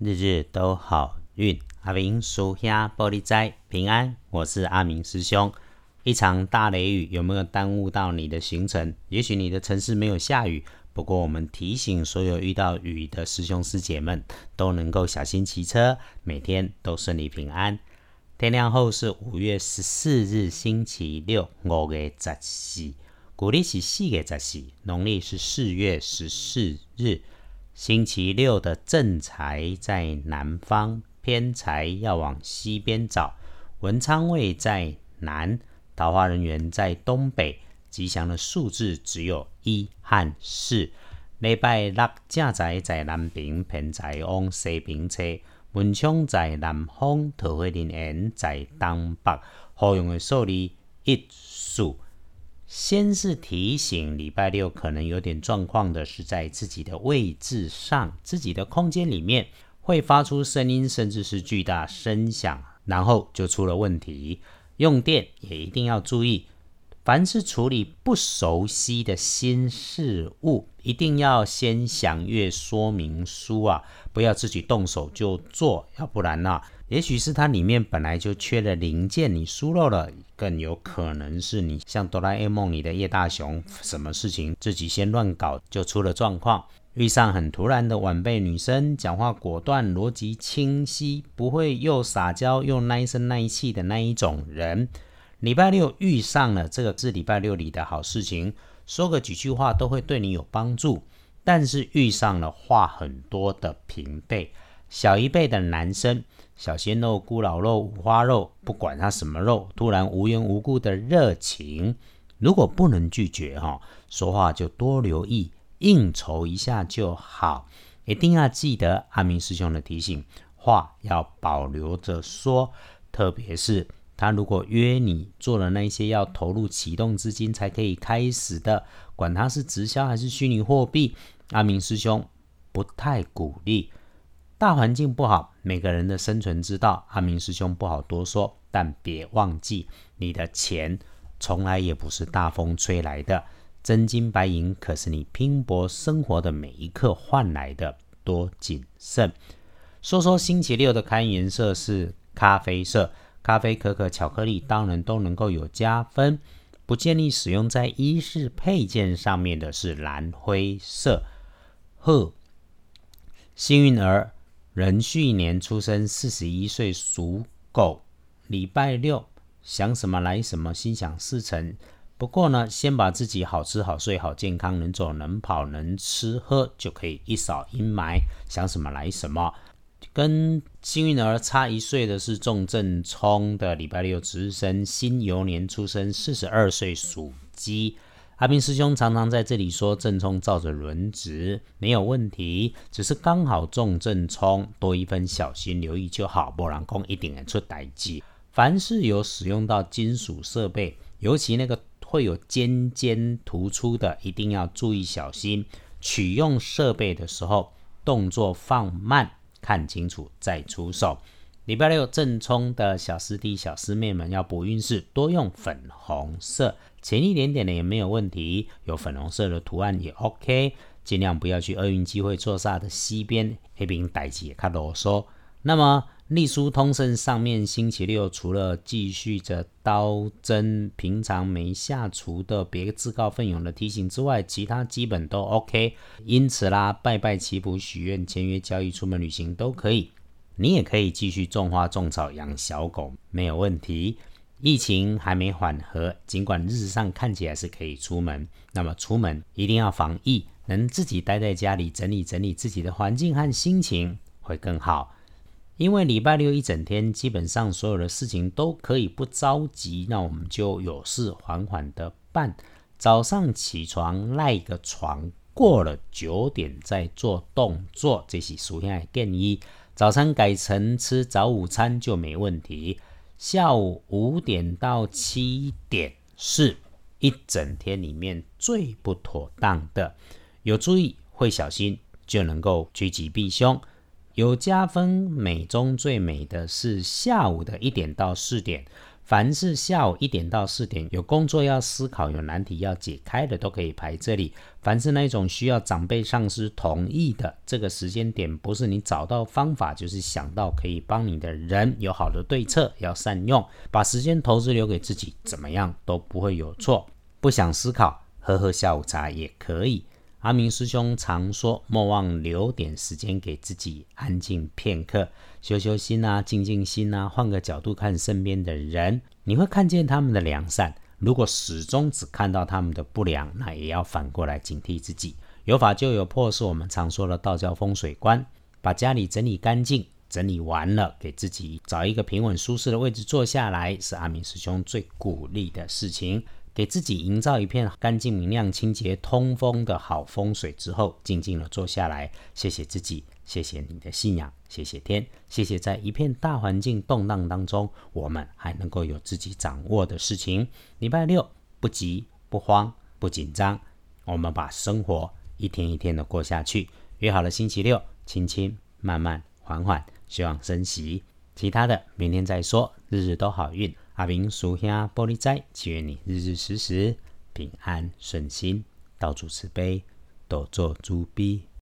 日日都好运。阿明属下玻璃斋平安，我是阿明师兄。一场大雷雨有没有耽误到你的行程？也许你的城市没有下雨，不过我们提醒所有遇到雨的师兄师姐们，都能够小心骑车，每天都顺利平安。天亮后是五月十四日，星期六，五月十四，古历是四月十四，农历是四月十四日。星期六的正财在南方，偏财要往西边找。文昌位在南，桃花人员在东北。吉祥的数字只有一和四。礼拜六正财在南边，偏财往西边车。文昌在南方，桃花人缘在东北。好用的数字一数。先是提醒礼拜六可能有点状况的是在自己的位置上，自己的空间里面会发出声音，甚至是巨大声响，然后就出了问题。用电也一定要注意，凡是处理不熟悉的新事物，一定要先详阅说明书啊，不要自己动手就做，要不然呢？也许是它里面本来就缺了零件，你疏漏了，更有可能是你像哆啦 A 梦里的叶大雄，什么事情自己先乱搞就出了状况。遇上很突然的晚辈女生，讲话果断，逻辑清晰，不会又撒娇又耐声耐气的那一种人。礼拜六遇上了这个是礼拜六里的好事情，说个几句话都会对你有帮助。但是遇上了话很多的平辈，小一辈的男生。小鲜肉、咕老肉、五花肉，不管他什么肉，突然无缘无故的热情，如果不能拒绝哈，说话就多留意，应酬一下就好。一定要记得阿明师兄的提醒，话要保留着说。特别是他如果约你做了那些要投入启动资金才可以开始的，管他是直销还是虚拟货币，阿明师兄不太鼓励。大环境不好，每个人的生存之道，阿明师兄不好多说。但别忘记，你的钱从来也不是大风吹来的，真金白银可是你拼搏生活的每一刻换来的，多谨慎。说说星期六的开颜色是咖啡色，咖啡、可可、巧克力当然都能够有加分，不建议使用在衣饰配件上面的是蓝灰色。呵，幸运儿。壬戌年出生，四十一岁，属狗。礼拜六想什么来什么，心想事成。不过呢，先把自己好吃好睡好健康，能走能跑能吃喝，就可以一扫阴霾。想什么来什么。跟幸运儿差一岁的是仲正冲的礼拜六值日生，辛酉年出生，四十二岁，属鸡。阿斌师兄常常在这里说正冲照着轮值没有问题，只是刚好中正冲，多一分小心留意就好。不然空一定会出歹机。凡是有使用到金属设备，尤其那个会有尖尖突出的，一定要注意小心。取用设备的时候，动作放慢，看清楚再出手。礼拜六正冲的小师弟小师妹们要补运势，多用粉红色。浅一点点的也没有问题，有粉红色的图案也 OK，尽量不要去厄运机会坐煞的西边，黑兵代也看啰嗦。那么隶书通胜上面星期六除了继续着刀针平常没下厨的，别自告奋勇的提醒之外，其他基本都 OK。因此啦，拜拜祈福许愿签约交易出门旅行都可以，你也可以继续种花种草养小狗，没有问题。疫情还没缓和，尽管日上看起来是可以出门，那么出门一定要防疫，能自己待在家里整理整理自己的环境和心情会更好。因为礼拜六一整天，基本上所有的事情都可以不着急，那我们就有事缓缓的办。早上起床赖个床，过了九点再做动作，这是属下的建议。早餐改成吃早午餐就没问题。下午五点到七点是一整天里面最不妥当的，有注意会小心就能够趋吉避凶。有加分美中最美的是下午的一点到四点，凡是下午一点到四点有工作要思考、有难题要解开的，都可以排这里。凡是那种需要长辈、上司同意的，这个时间点不是你找到方法，就是想到可以帮你的人，有好的对策，要善用，把时间投资留给自己，怎么样都不会有错。不想思考，喝喝下午茶也可以。阿明师兄常说，莫忘留点时间给自己，安静片刻。修修心啊，静静心啊，换个角度看身边的人，你会看见他们的良善。如果始终只看到他们的不良，那也要反过来警惕自己。有法就有破，是我们常说的道教风水观。把家里整理干净，整理完了，给自己找一个平稳舒适的位置坐下来，是阿明师兄最鼓励的事情。给自己营造一片干净、明亮、清洁、通风的好风水之后，静静的坐下来，谢谢自己。谢谢你的信仰，谢谢天，谢谢在一片大环境动荡当中，我们还能够有自己掌握的事情。礼拜六不急不慌不紧张，我们把生活一天一天的过下去。约好了星期六，轻轻慢慢缓缓，希望升息。其他的明天再说。日日都好运，阿明属下玻璃斋，祈愿你日日时时平安顺心，到处慈悲，多做诸逼。